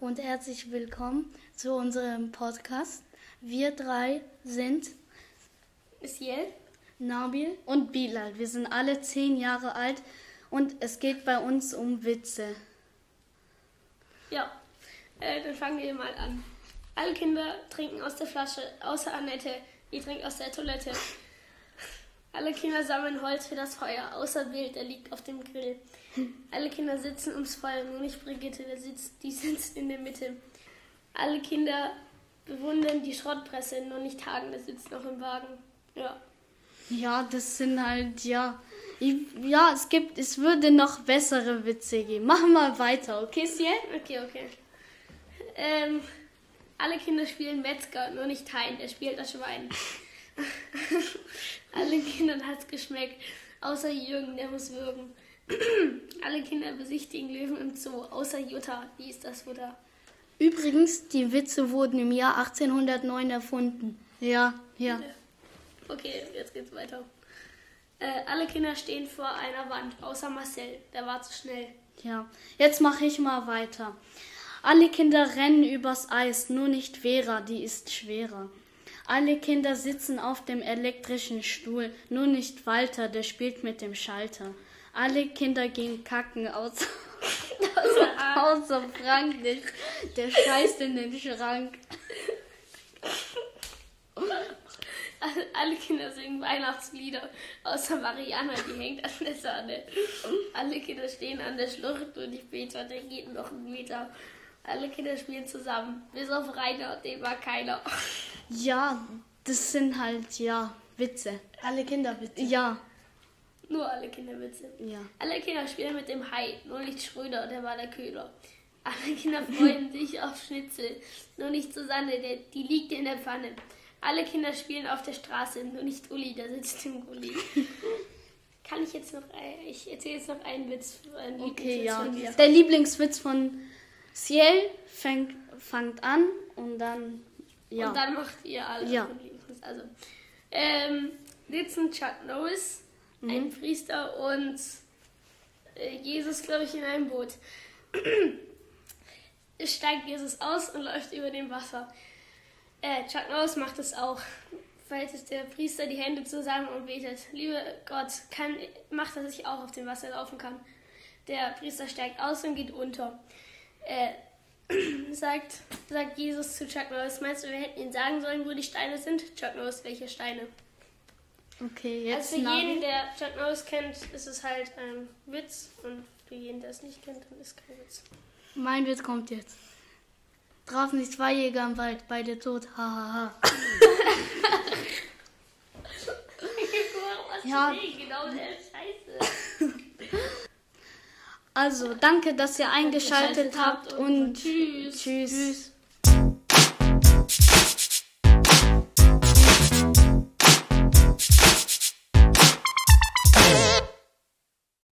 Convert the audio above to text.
und herzlich willkommen zu unserem Podcast. Wir drei sind Isiel? Nabil und Bilal. Wir sind alle zehn Jahre alt und es geht bei uns um Witze. Ja, äh, dann fangen wir mal an. Alle Kinder trinken aus der Flasche, außer Annette, die trinkt aus der Toilette. Alle Kinder sammeln Holz für das Feuer, außer Bild, der liegt auf dem Grill. Alle Kinder sitzen ums Feuer, nur nicht Brigitte, der sitzt, die sitzt in der Mitte. Alle Kinder bewundern die Schrottpresse, nur nicht Hagen, der sitzt noch im Wagen. Ja. Ja, das sind halt, ja. Ich, ja, es gibt, es würde noch bessere Witze geben. Machen wir weiter, okay, Siel? Okay, okay. Ähm, alle Kinder spielen Metzger, nur nicht Hein, der spielt das Schwein. Alle Kindern hat's geschmeckt, außer Jürgen, der muss würgen. Alle Kinder besichtigen Löwen im Zoo, außer Jutta, die ist das Futter. Übrigens, die Witze wurden im Jahr 1809 erfunden. Ja, ja. Okay, jetzt geht's weiter. Äh, alle Kinder stehen vor einer Wand, außer Marcel, der war zu schnell. Ja, jetzt mache ich mal weiter. Alle Kinder rennen übers Eis, nur nicht Vera, die ist schwerer. Alle Kinder sitzen auf dem elektrischen Stuhl, nur nicht Walter, der spielt mit dem Schalter. Alle Kinder gehen kacken, außer, außer, außer Frank nicht, der scheißt in den Schrank. Alle, Kinder singen Weihnachtslieder, außer Mariana, die hängt an der Sahne. Alle Kinder stehen an der Schlucht und ich bete, der geht noch einen Meter. Alle Kinder spielen zusammen, bis auf Rainer, den war keiner. Ja, das sind halt, ja, Witze. Alle Kinderwitze. Ja, Nur alle Kinderwitze. ja. Alle Kinder spielen mit dem Hai, nur nicht Schröder, der war der Köder. Alle Kinder freuen sich auf Schnitzel, nur nicht Susanne, der, die liegt in der Pfanne. Alle Kinder spielen auf der Straße, nur nicht Uli, der sitzt im Gully. Kann ich jetzt noch, ein- ich erzähle jetzt noch einen Witz. Einen Okay, Lieblingswitz ja. von mir. Der Lieblingswitz von Ciel fängt, fängt an und dann, ja. Und dann macht ihr alle Ja. Also, ähm, sitzen Chuck Norris, Mhm. ein Priester und äh, Jesus, glaube ich, in einem Boot. Es steigt Jesus aus und läuft über dem Wasser. Äh, Chuck Norris macht es auch. Faltet der Priester die Hände zusammen und betet, lieber Gott, kann, mach, dass ich auch auf dem Wasser laufen kann. Der Priester steigt aus und geht unter. Äh, sagt, sagt Jesus zu Chuck Norris, meinst du, wir hätten ihm sagen sollen, wo die Steine sind? Chuck Norris, welche Steine? Okay, jetzt Also für Navi. jeden, der Chuck Norris kennt, ist es halt ein Witz und für jeden, der es nicht kennt, dann ist kein Witz. Mein Witz kommt jetzt. Draußen die zwei Jäger im Wald, beide tot, hahaha. Was Ja. nee, genau Scheiße. Also, danke, dass ihr eingeschaltet habt und Tschüss. tschüss.